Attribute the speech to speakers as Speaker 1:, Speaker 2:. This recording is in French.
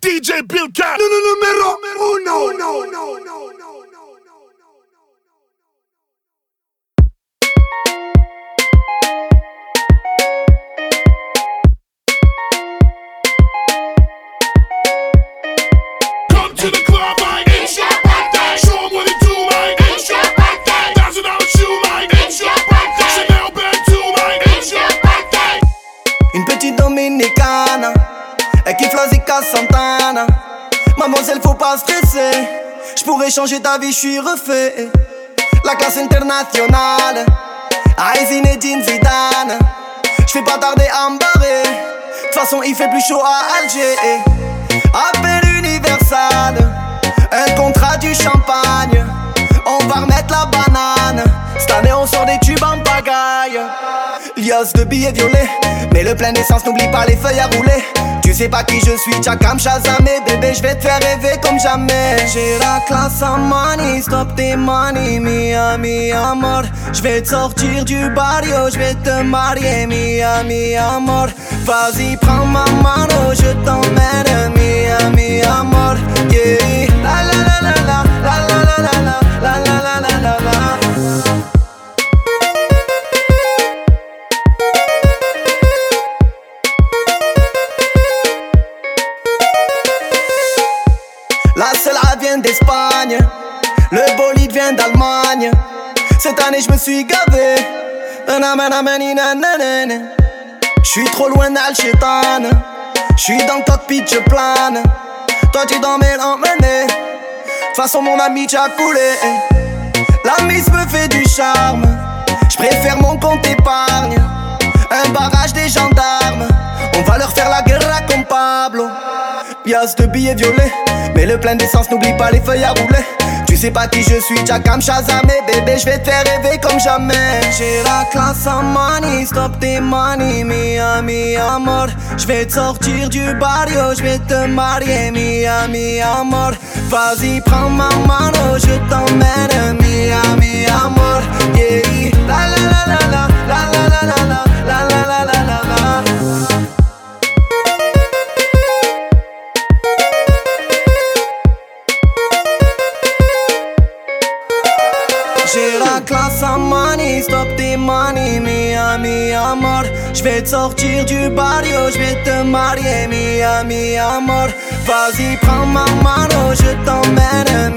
Speaker 1: DJ Bill Cat.
Speaker 2: Número uno. uno, uno, uno.
Speaker 1: Come to the club,
Speaker 3: Zika Santana. Mademoiselle faut pas stresser. J'pourrais changer ta vie, j'suis refait. La classe internationale. Aïe Zinedine Zidane. J'fais pas tarder à me barrer. De toute façon il fait plus chaud à Alger. Appel universal. Un contrat du champagne. On va remettre la banane. Cette année on sort des tubes en pagaille. Lios de billets violets. Mais le plein d'essence n'oublie pas les feuilles à rouler Tu sais pas qui je suis, Chakam Shazamé Bébé je vais te faire rêver comme jamais. J'ai la classe en money, stop tes money Miami amor Je vais te sortir du barrio, je vais te marier Miami amor Vas-y prends ma mano, je t'emmène La Cela vient d'Espagne, le bolide vient d'Allemagne. Cette année je me suis gavé. J'suis trop loin d'Alchétane. J'suis dans le cockpit, je plane. Toi tu dormais l'emmener. De façon mon ami t'as coulé. La mise me fait du charme. J'préfère mon compte épargne. Un barrage des gendarmes. On va leur faire la guerre. De billets violets. Mais le plein d'essence, n'oublie pas les feuilles à rouler. Tu sais pas qui je suis, Jackam Shazamé. Bébé, je vais te faire rêver comme jamais. J'ai la classe en money, stop tes money. Miami amor. Je vais te sortir du barrio, je vais te marier. Miami amor. Vas-y, prends ma mano, je t'emmène. Miami amor. Classe en money, stop tes money, Miami amor. Je vais te sortir du barrio, je vais te marier, Miami amor. Vas-y, prends ma mano, je t'emmène,